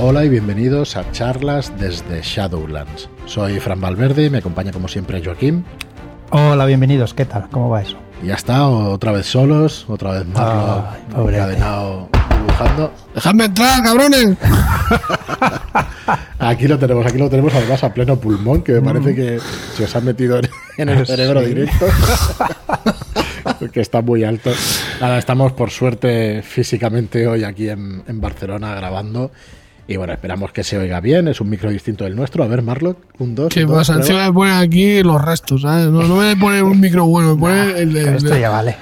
Hola y bienvenidos a charlas desde Shadowlands. Soy Fran Valverde y me acompaña como siempre Joaquín. Hola, bienvenidos. ¿Qué tal? ¿Cómo va eso? Y ya está, otra vez solos, otra vez Marlo pobrete. encadenado dibujando. ¡Dejadme entrar, cabrones! Aquí lo tenemos, aquí lo tenemos además a pleno pulmón, que me parece que se os ha metido en, en el cerebro Sí. directo. que está muy alto. Nada, estamos por suerte físicamente hoy aquí en, en Barcelona grabando. Y bueno, esperamos que se oiga bien. Es un micro distinto del nuestro. A ver, Marlo, un dos. ¿Qué un dos, pasa? prueba. Encima me ponen aquí los restos, ¿sabes? No, no me ponen un micro bueno, me ponen el de... Esto ya vale.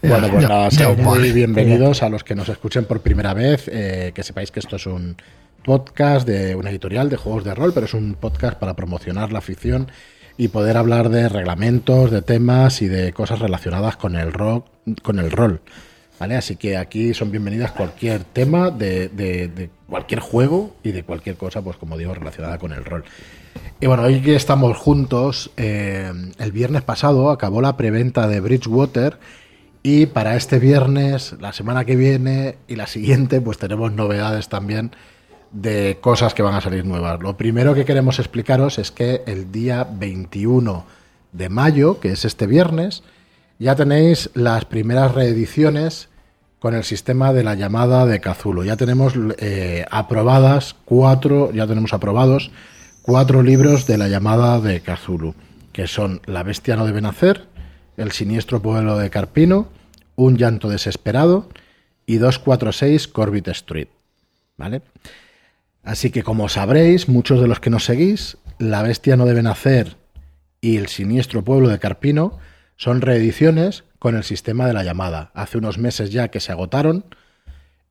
Bueno, pues nada, sean muy bienvenidos a los que nos escuchen por primera vez. eh, que sepáis que esto es un podcast de una editorial de juegos de rol, pero es un podcast para promocionar la afición y poder hablar de reglamentos, de temas y de cosas relacionadas con el rock, con el rol. ¿Vale? Así que aquí son bienvenidas cualquier tema de, de- cualquier juego y de cualquier cosa, pues como digo, relacionada con el rol. Y bueno, hoy que estamos juntos, eh, el viernes pasado acabó la preventa de Bridgewater y para este viernes, la semana que viene y la siguiente, pues tenemos novedades también de cosas que van a salir nuevas. Lo primero que queremos explicaros es que el día 21 de mayo, que es este viernes, ya tenéis las primeras reediciones con el sistema de la llamada de Cazulo. Ya tenemos eh, aprobadas cuatro, ya tenemos aprobados cuatro libros de la llamada de Cthulhu, que son La bestia no debe nacer, El siniestro pueblo de Carpino, Un llanto desesperado y 246 Corbett Street. ¿Vale? Así que como sabréis, muchos de los que nos seguís, La bestia no debe nacer y El siniestro pueblo de Carpino son reediciones con el sistema de la llamada. Hace unos meses ya que se agotaron,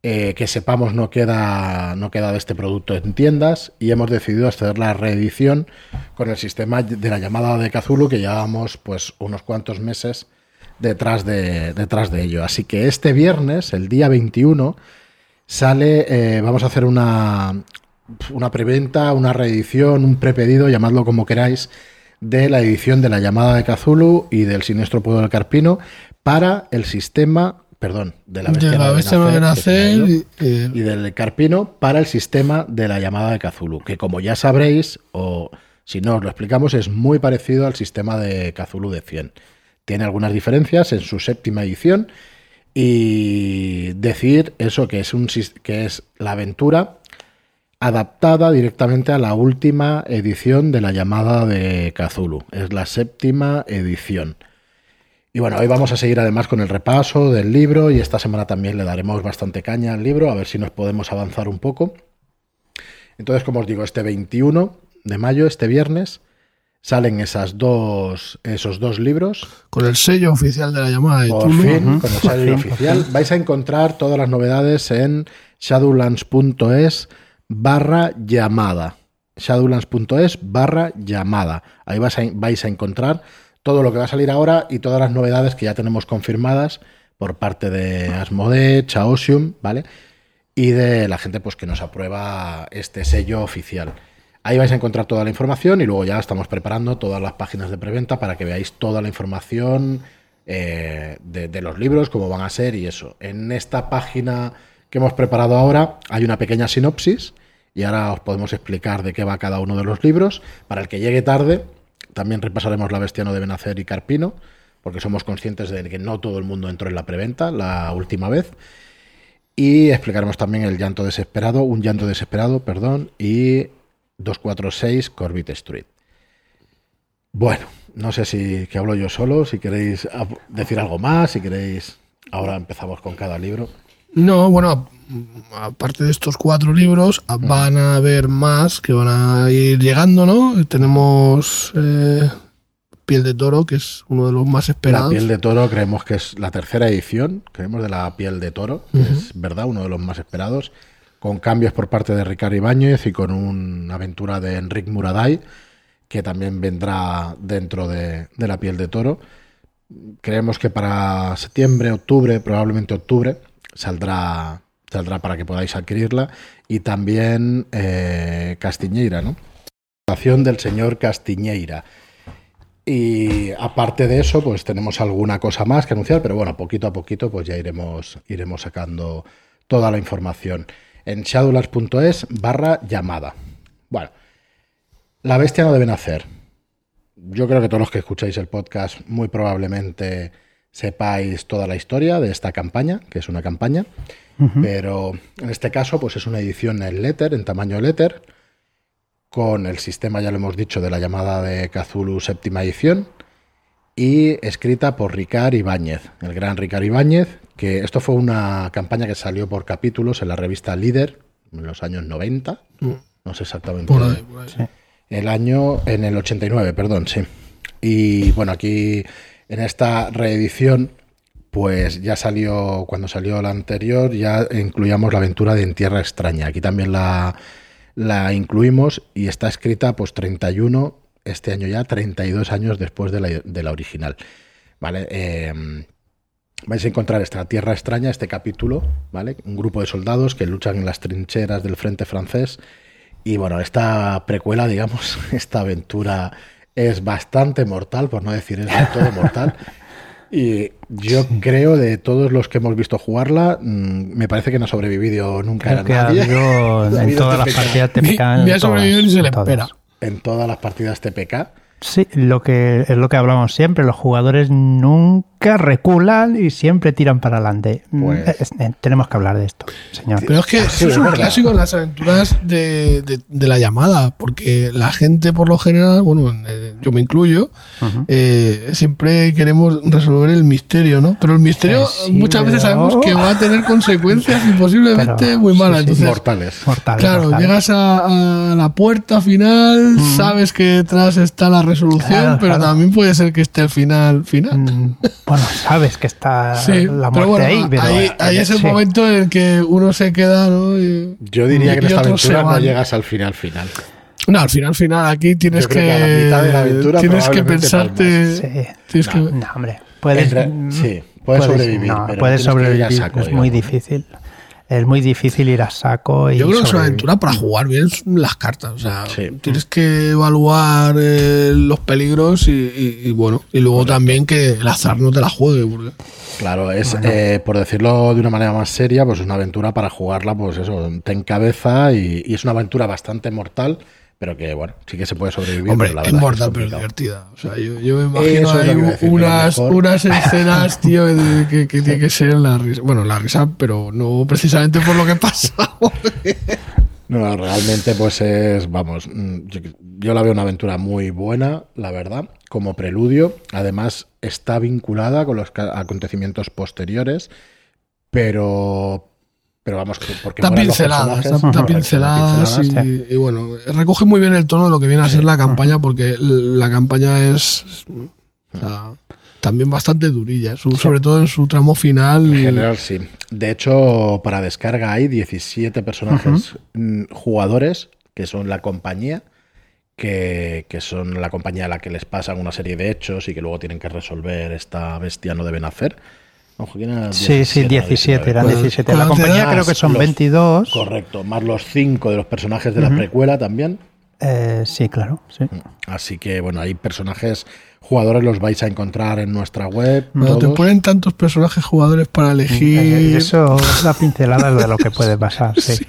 eh, que sepamos no queda, no queda de este producto en tiendas y hemos decidido hacer la reedición con el sistema de la llamada de Cthulhu que llevábamos pues unos cuantos meses detrás de, detrás de ello. Así que este viernes, el día 21, sale, eh, vamos a hacer una, una preventa, una reedición, un prepedido, llamadlo como queráis, de la edición de la llamada de Cthulhu y del siniestro pueblo del Carpino para el sistema, perdón, de la bestia, De la bestia debe nacer, ido, y, del Carpino para el sistema de la llamada de Cthulhu, que como ya sabréis, o si no os lo explicamos, es muy parecido al sistema de Cthulhu de 100. Tiene algunas diferencias en su séptima edición y decir eso que es, un, que es la aventura adaptada directamente a la última edición de la llamada de Cthulhu. Es la séptima edición. Y bueno, hoy vamos a seguir además con el repaso del libro y esta semana también le daremos bastante caña al libro, a ver si nos podemos avanzar un poco. Entonces, como os digo, este 21 de mayo, este viernes, salen esas dos, esos dos libros. con el sello oficial de la llamada de Por fin, con el sello oficial. Vais a encontrar todas las novedades en shadowlands.es barra llamada. shadowlands.es barra llamada. Ahí vais a, vais a encontrar todo lo que va a salir ahora y todas las novedades que ya tenemos confirmadas por parte de Asmodee, Chaosium, ¿vale? Y de la gente pues que nos aprueba este sello oficial. Ahí vais a encontrar toda la información y luego ya estamos preparando todas las páginas de preventa para que veáis toda la información eh, de los libros, cómo van a ser y eso. En esta página que hemos preparado ahora hay una pequeña sinopsis y ahora os podemos explicar de qué va cada uno de los libros. Para el que llegue tarde, también repasaremos La bestia no debe nacer y Carpino, porque somos conscientes de que no todo el mundo entró en la preventa la última vez. Y explicaremos también el llanto desesperado, un llanto desesperado, perdón, y 246 Corbett Street. Bueno, no sé si que hablo yo solo, si queréis decir algo más, si queréis. Ahora empezamos con cada libro. No, bueno, aparte de estos cuatro libros, van a haber más que van a ir llegando, ¿no? Tenemos eh, Piel de Toro, que es uno de los más La esperados. piel de toro creemos que es la tercera edición, creemos de la piel de toro, que es verdad, uno de los más esperados, con cambios por parte de Ricardo Ibáñez y con una aventura de Enric Muraday, que también vendrá dentro de, de la piel de toro. Creemos que para septiembre, octubre, probablemente octubre, saldrá, saldrá para que podáis adquirirla. Y también eh, Castiñeira, ¿no? Adaptación del señor Castiñeira. Y aparte de eso, pues tenemos alguna cosa más que anunciar, pero bueno, poquito a poquito pues ya iremos, iremos sacando toda la información. en shadowlands.es barra llamada. Bueno, la bestia no debe nacer. Yo creo que todos los que escucháis el podcast muy probablemente sepáis toda la historia de esta campaña, que es una campaña, pero en este caso pues es una edición en letter, en tamaño letter, con el sistema, ya lo hemos dicho, de la llamada de Cthulhu séptima edición y escrita por Ricard Ibáñez, el gran Ricard Ibáñez, que esto fue una campaña que salió por capítulos en la revista Líder en los años 90, Mm. no sé exactamente. Por ahí, por ahí. Sí. El año, en el 89, perdón, sí. Y bueno, aquí en esta reedición, pues ya salió, cuando salió la anterior, ya incluíamos la aventura de En Tierra Extraña. Aquí también la, la incluimos y está escrita pues 31, este año ya, 32 años después de la, original. ¿Vale? Eh, vais a encontrar esta Tierra Extraña, este capítulo, ¿vale? Un grupo de soldados que luchan en las trincheras del frente francés. Y bueno, esta precuela, digamos, esta aventura es bastante mortal, por no decir es de todo mortal. Y yo creo de todos los que hemos visto jugarla, mm, me parece que no ha sobrevivido nunca Creo que nadie. en todas las TPK. partidas Ni, TPK. ni ha sobrevivido ni todas, se le en todas. espera. En todas las partidas TPK. Sí, lo que es lo que hablamos siempre, los jugadores nunca reculan y siempre tiran para adelante. Mm, Pues- es- eh, tenemos que hablar de esto, señor. Pero es que eso es un verdad. clásico en las aventuras de, de- de la llamada, porque la gente por lo general, bueno, eh, yo me incluyo, eh, siempre queremos resolver el misterio, ¿no? Pero el misterio Eh, sí, muchas veces sabemos que va a tener consecuencias y posiblemente Pero- muy malas. sí, sí. Entonces, Mortales. Mortal, Claro, llegas a, a la puerta final, sabes que detrás está la resolución, Claro, pero claro. también puede ser que esté el final final. Mm, Bueno, sabes que está Sí, la pero muerte bueno, ahí, pero ahí, ahí es el sí. momento en el que uno se queda, ¿no? Y- Yo diría que en esta aventura no llegas al final final. No, al final final aquí tienes Yo que, creo que a la mitad de la aventura tienes que pensarte, Sí. tienes que- No, hombre, puedes, re- mm, sí, puedes sobrevivir, no, pero puedes sobrevivir, saco, es muy digamos. difícil. Es muy difícil ir a saco y Yo creo que es una aventura para jugar bien las cartas. O sea, Sí. tienes que evaluar eh, los peligros y, y- y bueno, y luego también que el azar no te la juegue. Porque, Claro, es, eh, por decirlo de una manera más seria, pues es una aventura para jugarla, pues eso, ten cabeza y, y es una aventura bastante mortal, pero que bueno, sí que se puede sobrevivir. hombre, la es mortal, pero divertida. O sea, yo, yo me imagino ahí decir, unas, unas escenas, tío, de- que, que tiene que ser la risa. Bueno, la risa, pero no precisamente por lo que pasa. No, realmente pues es, vamos, mm, yo, yo la veo una aventura muy buena, la verdad, como preludio. Además está vinculada con los acontecimientos posteriores, pero, pero vamos, que- porque Está molan los pincelada, está, está pinceladas pinceladas. y, y bueno, recoge muy bien el tono de lo que viene a ser la campaña, porque la campaña es o sea, también bastante durilla, sobre todo en su tramo final. En general, sí. De hecho, para descarga hay 17 personajes mm, jugadores que son la compañía, que, que son la compañía a la que les pasan una serie de hechos y que luego tienen que resolver esta bestia no deben hacer. Sí, sí, 17, eran Pues, 17. con La compañía creo que son los- 22. Correcto, más los 5 de los personajes de la precuela también. Eh, sí, claro. Sí. Así que, bueno, hay personajes jugadores, los vais a encontrar en nuestra web. Cuando te ponen tantos personajes jugadores para Eh, elegir. Eso es la pincelada de lo que puede pasar. Sí.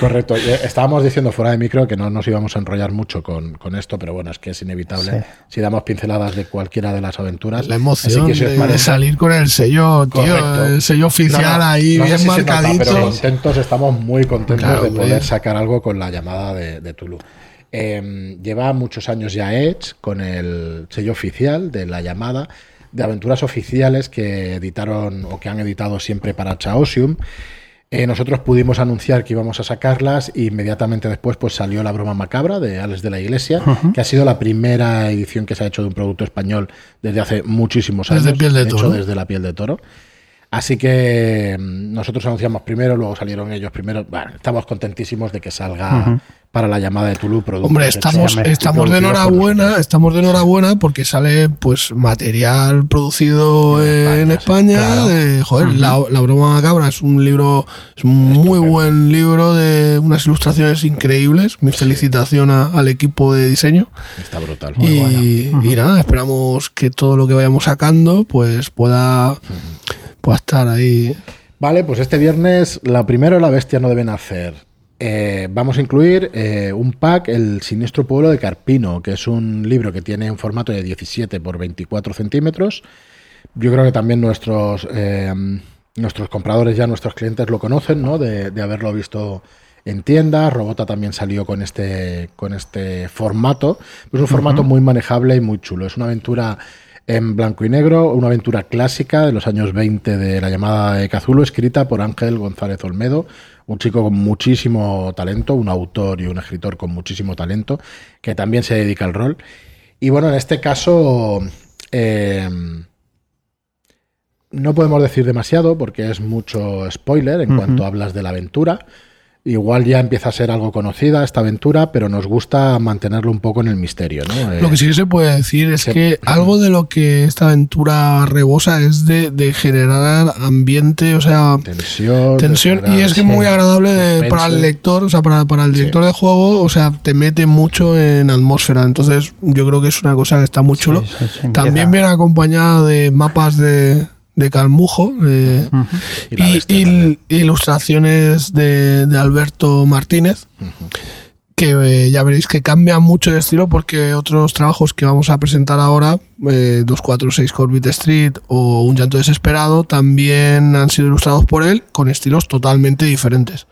Correcto. Eh, Estábamos diciendo fuera de micro que no nos íbamos a enrollar mucho con, con esto, pero bueno, es que es inevitable. Sí. Si damos pinceladas de cualquiera de las aventuras. La Así emoción que si de, parece- salir con el sello, tío, Correcto. el sello oficial No, no, ahí, no bien si se nota, marcadito. pero contentos, estamos muy contentos Claro, de poder sacar algo con la llamada de, de Tulu. Eh, lleva muchos años ya Edge con el sello oficial de la llamada de aventuras oficiales que editaron o que han editado siempre para Chaosium. Eh, nosotros pudimos anunciar que íbamos a sacarlas e inmediatamente después pues salió La Broma Macabra de Alex de la Iglesia, que ha sido la primera edición que se ha hecho de un producto español desde hace muchísimos años. Desde Piel de hecho, desde la piel de toro. Así que mm, nosotros anunciamos primero, luego salieron ellos primero. Bueno, estamos contentísimos de que salga para la llamada de Tulu productos Hombre, estamos, estamos de enhorabuena, estamos de enhorabuena porque sale pues material producido En en España, España. sí, claro. de- joder, la, La broma macabra es un libro, es un muy buen libro de unas ilustraciones increíbles. Mi felicitación a- al equipo de diseño. Está brutal. Y, y nada, esperamos que todo lo que vayamos sacando pues pueda, pueda estar ahí. Vale, pues este viernes, la primero, la bestia no debe nacer. Eh, vamos a incluir eh, un pack, El Siniestro Pueblo de Carpino, que es un libro que tiene un formato de 17 por 24 centímetros. Yo creo que también nuestros, eh, nuestros compradores, ya nuestros clientes lo conocen, ¿no? De, de haberlo visto en tiendas. Robota también salió con este, con este formato. Es un formato muy manejable y muy chulo. Es una aventura en blanco y negro, una aventura clásica de los años 20 de la llamada de Cazulo, escrita por Ángel González Olmedo, un chico con muchísimo talento, un autor y un escritor con muchísimo talento, que también se dedica al rol. Y bueno, en este caso eh, no podemos decir demasiado porque es mucho spoiler en cuanto hablas de la aventura. Igual ya empieza a ser algo conocida esta aventura, pero nos gusta mantenerlo un poco en el misterio. ¿no? Lo que Eh, sí que se puede decir es se- que algo de lo que esta aventura rebosa es de, de generar ambiente, o sea, tensión. tensión, y es que es sí. muy agradable de- para el lector, o sea, para, para el director de juego, o sea, te mete mucho en atmósfera. Entonces, yo creo que es una cosa que está muy chulo. Sí, sí, sí, También viene acompañada de mapas de, de Calmujo. de- Ujú. Y la y, bestia y- también. ilustraciones de, de Alberto Martínez, que eh, ya veréis que cambia mucho de estilo porque otros trabajos que vamos a presentar ahora, eh, 246 Corbett Street o Un llanto desesperado, también han sido ilustrados por él con estilos totalmente diferentes.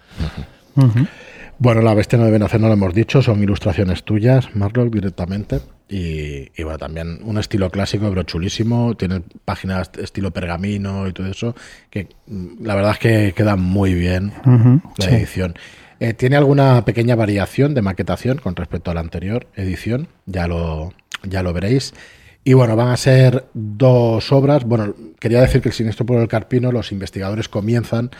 Bueno, la bestia no deben hacer, no lo hemos dicho, son ilustraciones tuyas, Marlock, directamente. Y, y bueno, también un estilo clásico, pero chulísimo. Tiene páginas estilo pergamino y todo eso, que mm, la verdad es que queda muy bien la sí. edición. Eh, tiene alguna pequeña variación de maquetación con respecto a la anterior edición, ya lo, ya lo veréis. Y bueno, van a ser dos obras. Bueno, quería decir que el siniestro por el Carpino, los investigadores comienzan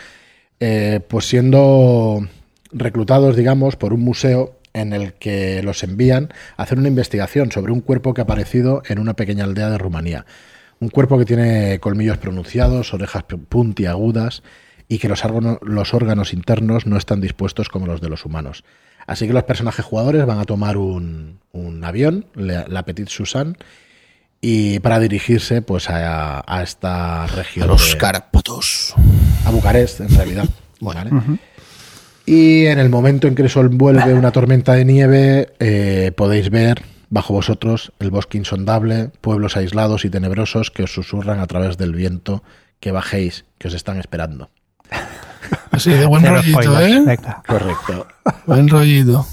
eh, pues siendo reclutados, digamos, por un museo en el que los envían a hacer una investigación sobre un cuerpo que ha aparecido en una pequeña aldea de Rumanía. Un cuerpo que tiene colmillos pronunciados, orejas puntiagudas y que los, órganos- los órganos internos no están dispuestos como los de los humanos. Así que los personajes jugadores van a tomar un, un avión, la, la Petite Suzanne, y para dirigirse pues a, a esta región. de- Carapatos. a Bucarest, en realidad. ¿vale? Y en el momento en que les envuelve una tormenta de nieve, eh, podéis ver bajo vosotros el bosque insondable, pueblos aislados y tenebrosos que os susurran a través del viento que bajéis, que os están esperando. Así de buen Cero rollito, spoilers, ¿eh? Correcto. Buen rollito.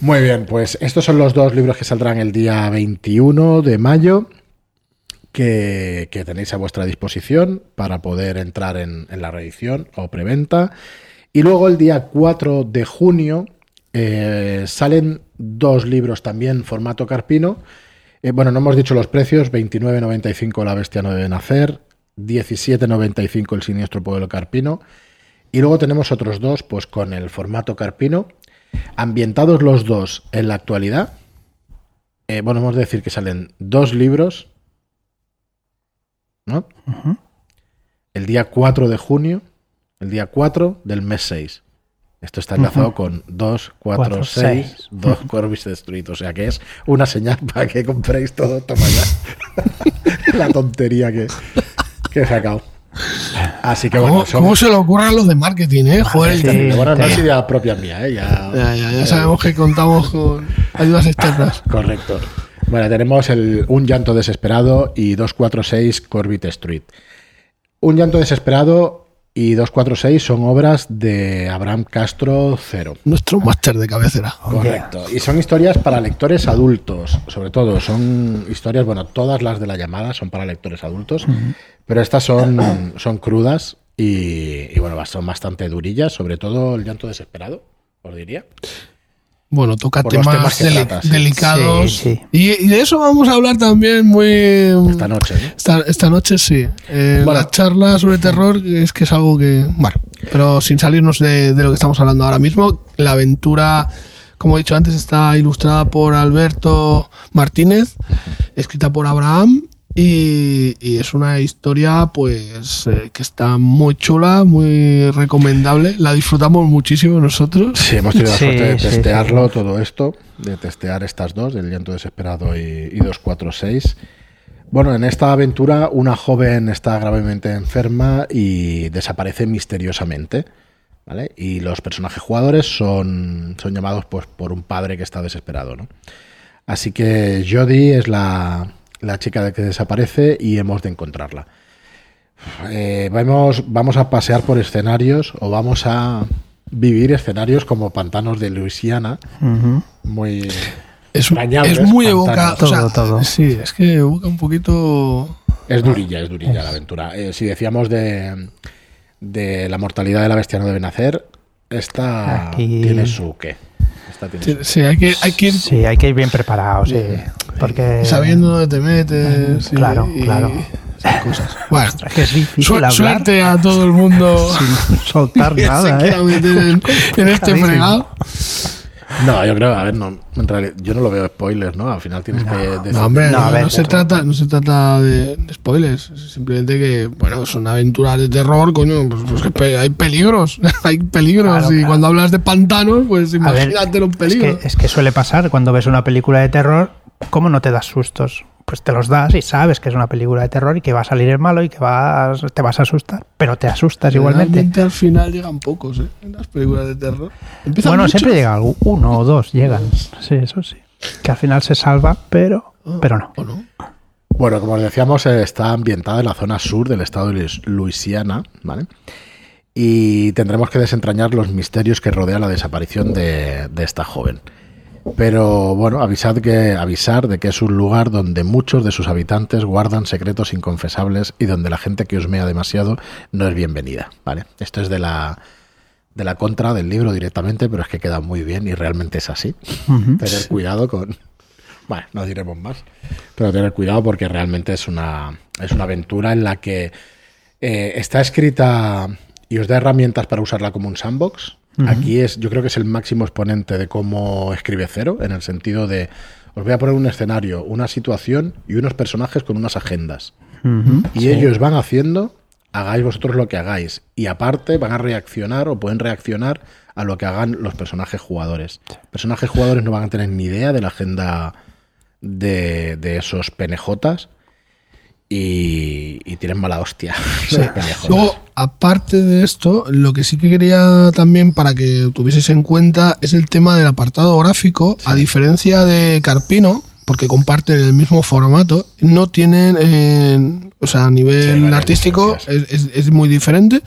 Muy bien, pues estos son los dos libros que saldrán el día 21 de mayo, que, que tenéis a vuestra disposición para poder entrar en, en la reedición o preventa. Y luego el día 4 de junio eh, salen dos libros también formato carpino. Eh, bueno, no hemos dicho los precios, 29.95 La Bestia no debe nacer, 17.95 El Siniestro Pueblo Carpino. Y luego tenemos otros dos, pues con el formato carpino, ambientados los dos en la actualidad. Eh, bueno, hemos de decir que salen dos libros, ¿no? El día 4 de junio, el día 4 del mes 6. Esto está enlazado con 2, 4, Cuatro, 6, seis. 2 Corbis Destruidos. O sea que es una señal para que compréis todo. Toma ya. la tontería que, que he sacado. Así que bueno, ¿Cómo, cómo se le ocurre a los de marketing, eh? Joder, Sí. Pero bueno, no es sí. idea propia mía, ¿eh? Ya, ya, ya, ya sabemos que contamos con ayudas externas. Correcto. Bueno, tenemos el Un llanto desesperado y 246 Corbett Street. Un llanto desesperado y 246 son obras de Abraham Castro Cero. Nuestro máster de cabecera. Correcto. Y son historias para lectores adultos, sobre todo. Son historias, bueno, todas las de la llamada son para lectores adultos, pero estas son, son crudas y, y, bueno, son bastante durillas, sobre todo el llanto desesperado, os diría. Bueno, toca temas, deli- delicados. Sí, sí. Y, y de eso vamos a hablar también muy. Esta noche, ¿no? Esta, esta noche sí. Eh, Bueno. La charla sobre terror es que es algo que. Bueno, pero sin salirnos de, de lo que estamos hablando ahora mismo, la aventura, como he dicho antes, está ilustrada por Alberto Martínez, escrita por Abraham. Y, y es una historia pues eh, que está muy chula, muy recomendable. La disfrutamos muchísimo nosotros. Sí, hemos tenido la Sí, suerte de sí, testearlo, todo esto, de testear estas dos, del llanto desesperado y, y 246. Bueno, en esta aventura una joven está gravemente enferma y desaparece misteriosamente. ¿vale? Y los personajes jugadores son, son llamados pues, por un padre que está desesperado. ¿no? Así que Jodie es la, la chica de que desaparece y hemos de encontrarla. Eh, vamos, vamos a pasear por escenarios o vamos a vivir escenarios como pantanos de Luisiana, muy Es, es muy evoca. o Todo, sea, todo. Sí, es que evoca un poquito. Es durilla, es durilla la aventura. Eh, si decíamos de, de la mortalidad de la bestia no debe nacer, esta Aquí- tiene su qué. Esta tiene su- Sí, hay que, hay que ir Sí, hay que ir bien preparado, sí. Porque. sabiendo dónde te metes. y- Claro, y claro. cosas. Bueno, Es que es difícil su- hablar suerte a todo el mundo sin soltar nada, ¿eh? en, en este fregado. No, yo creo, a ver, no, en realidad, yo no lo veo spoilers, ¿no? Al final tienes que decir. No, hombre, No, no, a ver, no se trata, no se trata de, de spoilers. es Simplemente que, bueno, son aventuras de terror, coño. Pues, pues que pe- hay peligros. hay peligros. Claro, y claro. cuando hablas de pantanos, pues A ver, imagínate los es peligros. que, es que suele pasar cuando ves una película de terror, ¿cómo no te das sustos? Pues te los das y sabes que es una película de terror y que va a salir el malo y que vas, te vas a asustar, pero te asustas igualmente. Al final llegan pocos, ¿eh? En las películas de terror. Empiezan Bueno, muchos. siempre llega uno o dos, llegan. Sí, eso sí. Que al final se salva, pero, pero no. Bueno, como os decíamos, eh, está ambientada en la zona sur del estado de Luis- Luisiana, ¿vale? Y tendremos que desentrañar los misterios que rodean la desaparición de, de esta joven. Pero bueno, avisad que, avisar de que es un lugar donde muchos de sus habitantes guardan secretos inconfesables y donde la gente que osmea demasiado no es bienvenida, ¿vale? Esto es de la, de la contra del libro directamente, pero es que queda muy bien y realmente es así. Tener cuidado con... Bueno, no diremos más, pero tener cuidado porque realmente es una, es una aventura en la que eh, está escrita y os da herramientas para usarla como un sandbox. Aquí es, yo creo que es el máximo exponente de cómo escribe cero, en el sentido de os voy a poner un escenario, una situación y unos personajes con unas agendas. Y ellos van haciendo, hagáis vosotros lo que hagáis. Y aparte van a reaccionar o pueden reaccionar a lo que hagan los personajes jugadores. Personajes jugadores no van a tener ni idea de la agenda de, de esos penejotas y, y tienen mala hostia. Luego, aparte de esto, lo que sí que quería también para que tuvieseis en cuenta es el tema del apartado gráfico. A diferencia de Carpino, porque comparten el mismo formato, no tienen, eh, o sea, a nivel artístico es, diferencias. es- es muy diferente.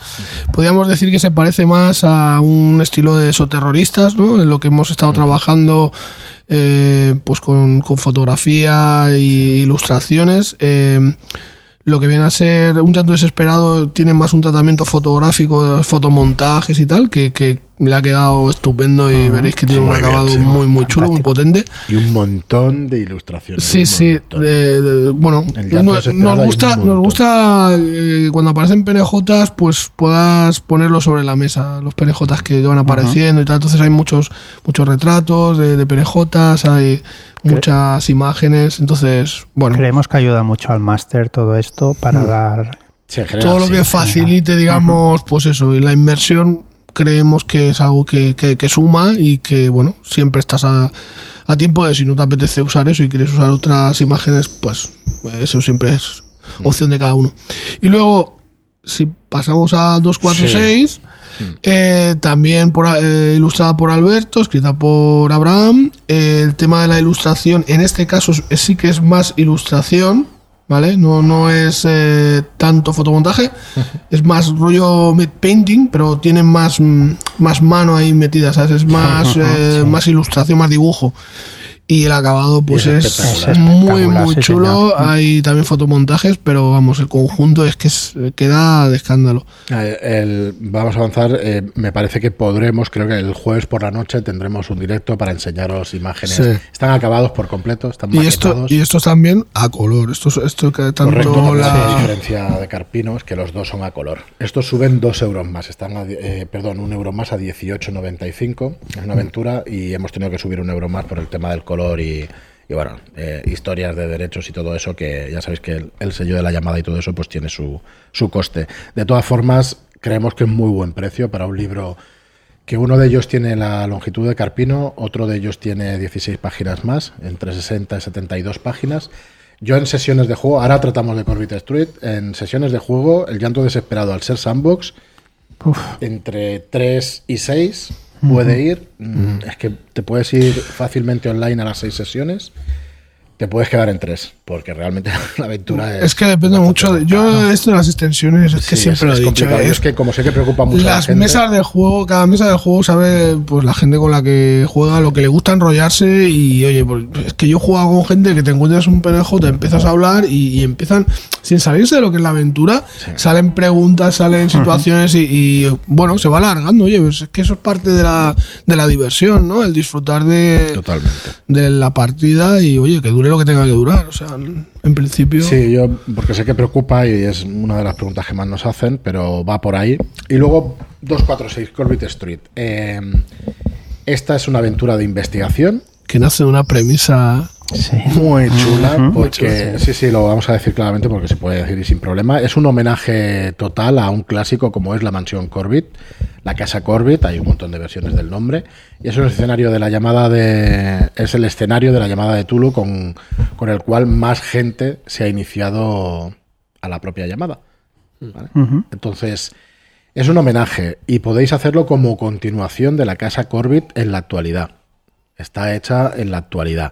Podríamos decir que se parece más a un estilo de soterroristas, ¿no? En lo que hemos estado trabajando eh, pues con, con fotografía e ilustraciones. eh, lo que viene a ser un tanto desesperado tiene más un tratamiento fotográfico, fotomontajes y tal, que, que le ha quedado estupendo y veréis que tiene un bien, acabado sí, muy, muy chulo, muy potente. Y un montón de ilustraciones. Sí, sí. de- de- bueno, nos, nos gusta, nos gusta eh, cuando aparecen penejotas, pues puedas ponerlo sobre la mesa, los penejotas que van apareciendo y tal. Entonces hay muchos, muchos retratos de, de penejotas, hay muchas imágenes. Entonces, bueno, Creemos que ayuda mucho al máster todo esto para dar. Sí, en general, todo lo sí. que facilite, digamos, pues eso, y la inmersión creemos que es algo que, que- que suma y que, bueno, siempre estás a, a tiempo de si no te apetece usar eso y quieres usar otras imágenes, pues eso siempre es opción de cada uno. Y luego, si pasamos a 246, eh, también por, eh, ilustrada por Alberto, escrita por Abraham, eh, el tema de la ilustración, en este caso sí que es más ilustración, ¿vale? No, no es eh, tanto fotomontaje, es más rollo painting, pero tiene más, mm, más mano ahí metida, ¿sabes? Es más, eh, más ilustración, más dibujo. Y el acabado, pues es muy, muy sí, chulo. señor. Hay también fotomontajes, pero vamos, el conjunto es que es- queda de escándalo. El- vamos a avanzar. eh, me parece que podremos, creo que el jueves por la noche tendremos un directo para enseñaros imágenes. Sí. Están acabados por completo, están Y esto, y estos también a color. Esto, esto que tanto Correcto, la la. diferencia de Carpino es que los dos son a color. Estos suben dos euros más, están a, eh, perdón, un euro más a 18,95. Es una aventura y hemos tenido que subir un euro más por el tema del color y, y bueno, eh, historias de derechos y todo eso, que ya sabéis que el, el sello de la llamada y todo eso pues tiene su, su coste. De todas formas, creemos que es muy buen precio para un libro que uno de ellos tiene la longitud de Carpino, otro de ellos tiene 16 páginas más, entre 60 y 72 páginas. Yo en sesiones de juego, ahora tratamos de Corbit Street, en sesiones de juego, el llanto desesperado al ser sandbox, Uf, entre 3 y 6 puede ir. Mm, Es que te puedes ir fácilmente online a las 6 sesiones. Te puedes quedar en 3, porque realmente la aventura es. Es que depende mucho. de- yo, esto de las extensiones, es que Sí, siempre es- lo he es dicho. complicado. Y es- es que como sé que preocupa mucho a la las gente, mesas de juego, cada mesa de juego sabe pues la gente con la que juega, lo que le gusta enrollarse y oye, pues es que yo juego con gente que te encuentras un penejo, te empiezas a hablar y, y empiezan, sin salirse de lo que es la aventura, salen preguntas, salen situaciones y, y, bueno, se va alargando, oye, pues es que eso es parte de la, de la diversión, ¿no? El disfrutar de, Totalmente. de la partida y oye, que dure lo que tenga que durar, o sea, en principio... Sí, yo, porque sé que preocupa y es una de las preguntas que más nos hacen, pero va por ahí. Y luego, 246 Corbett Street. Eh, esta es una aventura de investigación Que nace de una premisa sí. muy chula, porque sí, sí, lo vamos a decir claramente porque se puede decir y sin problema. Es un homenaje total a un clásico como es la mansión Corbett, la casa Corbett, hay un montón de versiones del nombre, y es un escenario de la llamada de. es el escenario de la llamada de Tulu con, con el cual más gente se ha iniciado a la propia llamada. ¿vale? Ujú. Entonces, es un homenaje y podéis hacerlo como continuación de la casa Corbett en la actualidad. Está hecha en la actualidad.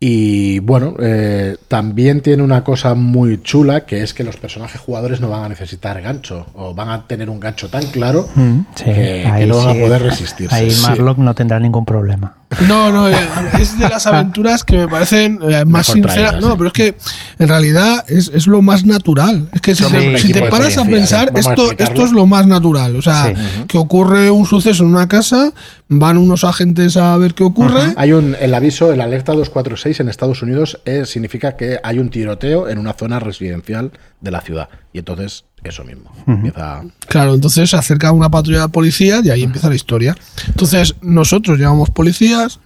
Y bueno, eh, también tiene una cosa muy chula que es que los personajes jugadores no van a necesitar gancho o van a tener un gancho tan claro Mm, sí, que, no van sí, a poder resistirse. Ahí Sí. Marlock no tendrá ningún problema. No, no, eh, es de las aventuras que me parecen eh, más Mejor sinceras. No, sí. pero es que en realidad es, es lo más natural. Es que si, te, sí, si te paras a pensar, a esto, esto es lo más natural. O sea, Sí. que ocurre un suceso en una casa, van unos agentes a ver qué ocurre. Hay un, el aviso, el alerta 246 en Estados Unidos eh, significa que hay un tiroteo en una zona residencial de la ciudad. Y entonces, eso mismo. Empieza. Claro, entonces se acerca una patrulla de policías y ahí empieza la historia. Entonces, nosotros llevamos policías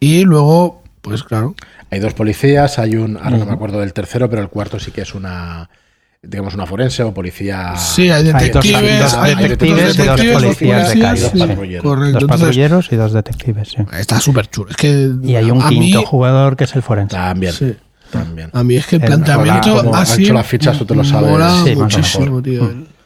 y luego, pues claro, Hay dos policías, hay un. Ahora no me acuerdo del tercero, pero el cuarto sí que es una. Digamos, una forense o policía. sí, hay Hay dos- detectives, hay detectives y dos policías de calle. sí, Dos patrulleros. correcto. Dos Entonces, patrulleros y dos detectives, sí. Está súper chulo. Es que Y hay un quinto mí, jugador que es el forense. También. Sí. También. a mí es que el El- planteamiento así hecho las fichas, tú te lo sabes. mola Sí, muchísimo, mejor. tío.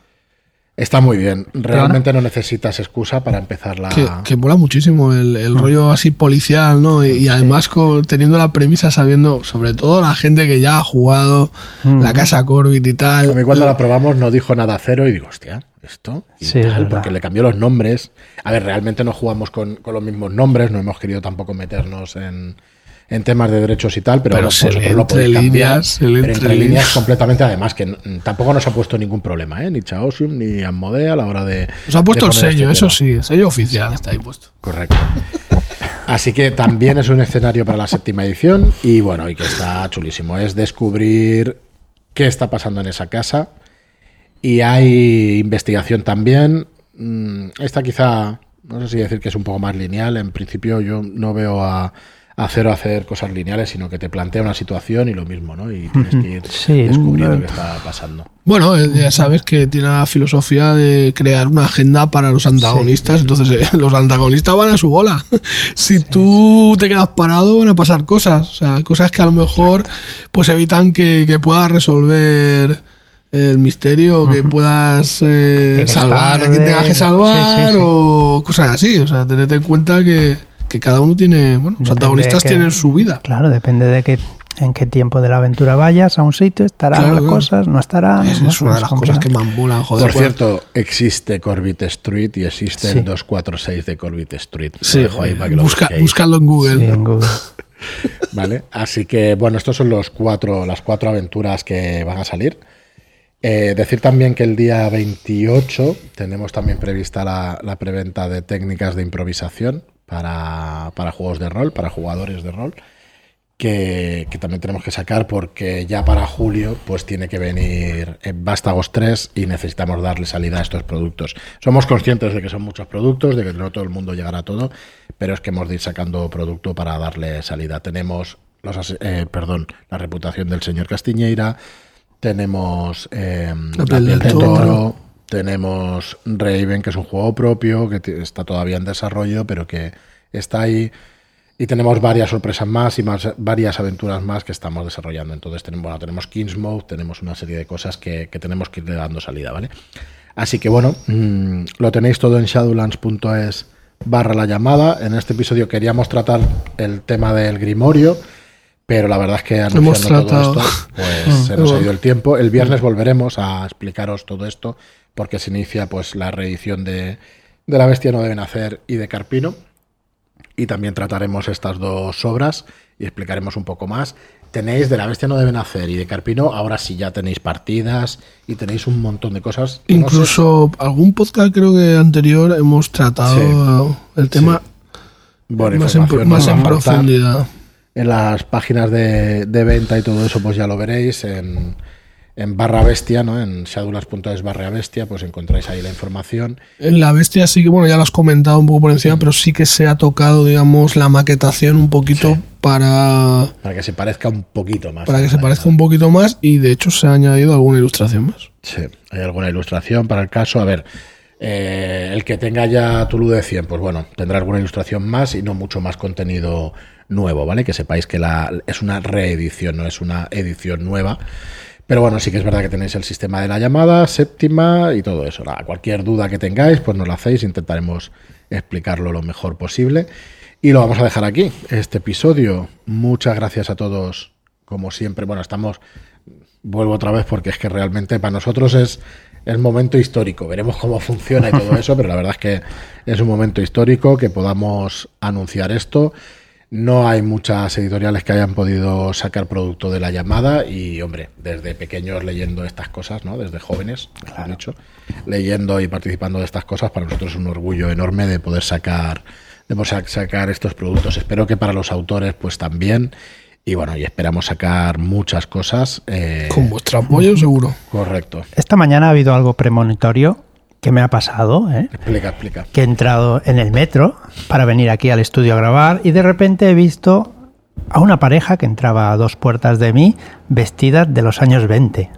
Está muy bien. Realmente no necesitas excusa para empezar la. Que, que mola muchísimo el, el rollo así policial, ¿no? Y, y además con, teniendo la premisa sabiendo, sobre todo la gente que ya ha jugado Mm. la casa Corbett y tal. A mí cuando la probamos no dijo nada cero y digo, hostia, ¿esto? Y Sí, es tal, porque le cambió los nombres. A ver, realmente no jugamos con, con los mismos nombres, no hemos querido tampoco meternos en, en temas de derechos y tal, pero, Pero se entre cambiar. líneas, se entre líneas completamente, además, que tampoco nos ha puesto ningún problema, ¿eh? Ni Chaosium ni Amodea a la hora de. Nos ha puesto el sello, este eso sí, el sello oficial está ahí puesto. Correcto. Así que también es un escenario para la séptima edición y bueno, y que está chulísimo. Es descubrir qué está pasando en esa casa y hay investigación también. Mm, Esta quizá, no sé si decir que es un poco más lineal. En principio yo no veo a, a Cero hacer cosas lineales, sino que te plantea una situación y lo mismo, ¿no? Y tienes que ir Sí, descubriendo qué está pasando. Bueno, eh, ya sabes que tiene la filosofía de crear una agenda para los antagonistas, entonces eh, los antagonistas van a su bola. si tú te quedas parado van a pasar cosas, o sea, cosas que a lo mejor pues evitan que, que puedas resolver el misterio, que puedas eh, Que salvar tarde. quien tengas que salvar Sí, sí, sí. o cosas así, o sea, tened en cuenta que, que cada uno tiene, bueno, los antagonistas que- tienen su vida. Claro, depende de que, en qué tiempo de la aventura vayas a un sitio, estarán Claro, las claro. cosas, no estarán. Es, ¿no? es una de las cosas que molan, joder. Por cierto, existe Corbett Street y existe Sí. el 246 de Corbett Street. Sí, dejo ahí para que lo busca, busquéis. buscadlo en Google. Sí, en Google. ¿Vale? Así que, bueno, estos son los cuatro, las cuatro aventuras que van a salir. Eh, decir también que el día 28 tenemos también prevista la, la preventa de técnicas de improvisación para, para juegos de rol, para jugadores de rol, que, que también tenemos que sacar porque ya para julio pues tiene que venir en Vástagos 3 y necesitamos darle salida a estos productos. Somos conscientes de que son muchos productos, de que no todo el mundo llegará a todo, pero es que hemos de ir sacando producto para darle salida. Tenemos los, eh, perdón, la reputación del señor Castiñeira, tenemos eh, La piel del del toro. toro, tenemos Raven, que es un juego propio, que está todavía en desarrollo, pero que está ahí. Y tenemos varias sorpresas más y más, varias aventuras más que estamos desarrollando. Entonces, tenemos, bueno, tenemos Kings Mode, tenemos una serie de cosas que, que tenemos que ir dando salida, ¿vale? Así que bueno, mmm, lo tenéis todo en shadowlands.es barra la llamada. En este episodio queríamos tratar el tema del Grimorio, pero la verdad es que anunciando todo esto, pues se nos ha ido el tiempo. El viernes volveremos a explicaros todo esto, porque se inicia pues la reedición de, de La Bestia no deben hacer y de Carpino. Y también trataremos estas dos obras y explicaremos un poco más. Tenéis de La Bestia no deben hacer y de Carpino, ahora sí ya tenéis partidas y tenéis un montón de cosas. Incluso no sé. algún podcast creo que anterior hemos tratado sí, el tema sí. bueno, más en, más en profundidad. En las páginas de, de, venta y todo eso, pues ya lo veréis. En, en barra bestia, ¿no? En shadowlands.es barra bestia, pues encontráis ahí la información. En la bestia sí que, bueno, ya lo has comentado un poco por encima, sí. pero sí que se ha tocado, digamos, la maquetación un poquito sí. para... Para que se parezca un poquito más. Para que se parezca un poquito más y de hecho se ha añadido alguna ilustración más. Sí, hay alguna ilustración para el caso. A ver, eh, el que tenga ya Tulu de 100, pues bueno, tendrá alguna ilustración más y no mucho más contenido nuevo, ¿vale? Que sepáis que la, es una reedición, no es una edición nueva. Pero bueno, sí que es verdad que tenéis el sistema de la llamada, séptima y todo eso. Nada, cualquier duda que tengáis, pues nos la hacéis, intentaremos explicarlo lo mejor posible. Y lo vamos a dejar aquí, este episodio. Muchas gracias a todos, como siempre. Bueno, estamos, vuelvo otra vez porque es que realmente para nosotros es el momento histórico. Veremos cómo funciona y todo eso, pero la verdad es que es un momento histórico que podamos anunciar esto. No hay muchas editoriales que hayan podido sacar producto de la llamada y, hombre, desde pequeños leyendo estas cosas, ¿no? Desde jóvenes, dicho, leyendo y participando de estas cosas, para nosotros es un orgullo enorme de poder sacar, de poder sacar estos productos. Espero que para los autores, pues también. Y bueno, y esperamos sacar muchas cosas. Eh, Con vuestro apoyo, seguro. Correcto. Esta mañana ha habido algo premonitorio que me ha pasado, ¿eh? Explica, explica. Que he entrado en el metro para venir aquí al estudio a grabar y de repente he visto a una pareja que entraba a dos puertas de mí vestidas de los años 20.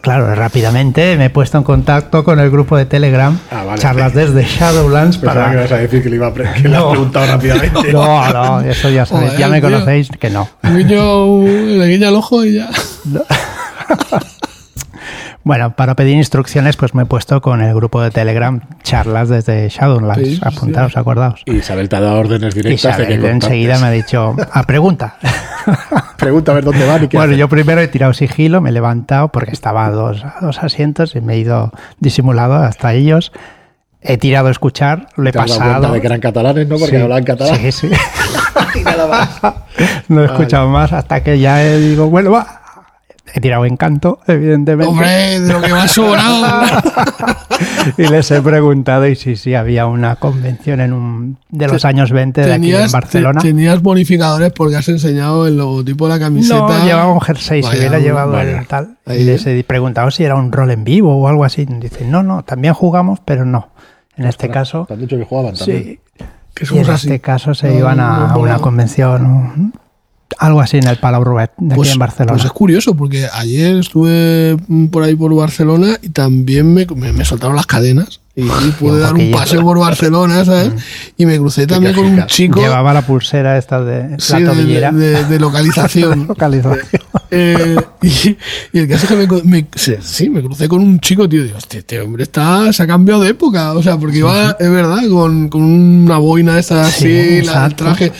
Claro, rápidamente me he puesto en contacto con el grupo de Telegram, ah, vale. charlas desde Shadowlands Pensaba para... que ibas a decir que le, iba a que le No. preguntado rápidamente. No, no, eso ya sabéis, Joder, ya me conocéis que no. Guiño, le guiña el ojo y ya. Bueno, para pedir instrucciones, pues me he puesto con el grupo de Telegram charlas desde Shadowlands. Sí, acordaos. Y Isabel te ha dado órdenes directas de Isabel que contactes. enseguida me ha dicho, a pregunta. Pregunta a ver dónde van y qué Bueno, hacen. yo primero he tirado sigilo, me he levantado porque estaba a dos, a dos asientos y me he ido disimulado hasta ellos. He tirado a escuchar, lo he Te pasado. de que eran catalanes, ¿no? Porque Sí, hablaban catalán. Sí, sí. y nada más. No he escuchado más hasta que ya he- digo, bueno, va. He tirado encanto, evidentemente. Hombre, de lo que me ha sobrado. Y les he preguntado y sí, sí, había una convención en un de los años 20 de aquí en Barcelona. te- tenías bonificadores porque has enseñado el logotipo de la camiseta. No, llevaba un jersey, si hubiera llevado vaya. el tal. Ahí. Y les he preguntado si era un rol en vivo o algo así. Dicen, no, no, también jugamos, pero no. En este caso, Te han dicho que jugaban también. sí. Que Y en así. este caso se No, iban a no, una no. convención, algo así en el Palau Rubet, de Pues, aquí en Barcelona. pues es curioso, porque ayer estuve mm, por ahí por Barcelona y también me, me- me soltaron las cadenas. Y, y pude dar un paseo por Barcelona, ¿sabes? Y me crucé también con un chico Llevaba la pulsera esta de sí, la de, tobillera. de- de- de localización. Localización. Eh, y, y el caso es que me, sí, sí, me crucé con un chico, tío. Digo, este, este hombre está, se ha cambiado de época. O sea, porque iba, es verdad, con, con una boina esta así, Sí, la- el traje.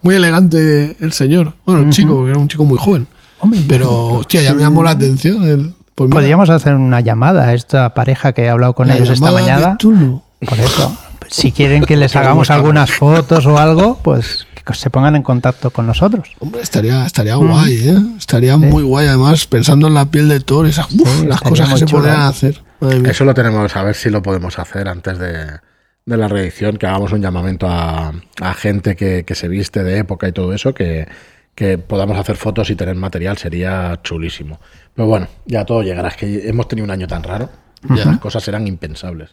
Muy elegante el señor. Bueno, el chico, porque era un chico muy joven. Hombre, Pero, hostia, ya me llamó la atención. El, pues mira, Podríamos hacer una llamada a esta pareja que he hablado con la ellos esta mañana. Por eso, si quieren que les hagamos algunas fotos o algo, pues que se pongan en contacto con nosotros. Hombre, estaría, estaría guay, ¿eh? Estaría muy guay. Además, pensando en la piel de Thor, esas, uf, Sí, las cosas que se podrían hacer. Eso lo tenemos, a ver si lo podemos hacer antes de, de la reedición, que hagamos un llamamiento a, a gente que, que se viste de época y todo eso, que, que podamos hacer fotos y tener material, sería chulísimo. Pero bueno, ya todo llegará, es que hemos tenido un año tan raro, ya las cosas eran impensables.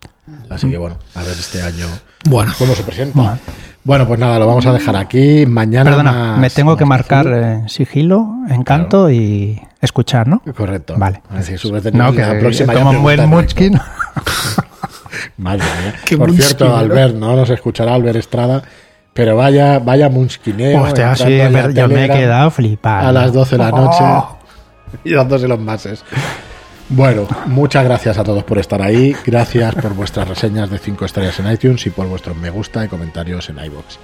Así que bueno, a ver este año Bueno, cómo se presenta. Bueno, pues nada, lo vamos a dejar aquí. Mañana Perdona, más- me tengo que marcar eh, sigilo, encanto y escuchar, ¿no? Correcto. Vale. Así, No, que, la próxima un buen. Munchkin. Madre mía. Qué Por Munchkin, cierto. Albert, ¿no? Nos escuchará Albert Estrada. Pero vaya, vaya munsquineo. Hostia, sí, ahí a yo me he quedado flipado. A las 12 de la noche Oh. y dándose los mases. Bueno, muchas gracias a todos por estar ahí. Gracias por vuestras reseñas de 5 estrellas en iTunes y por vuestros me gusta y comentarios en iBox.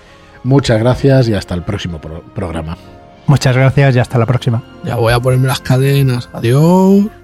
Muchas gracias y hasta el próximo pro- programa. Muchas gracias y hasta la próxima. Ya voy a ponerme las cadenas. Adiós.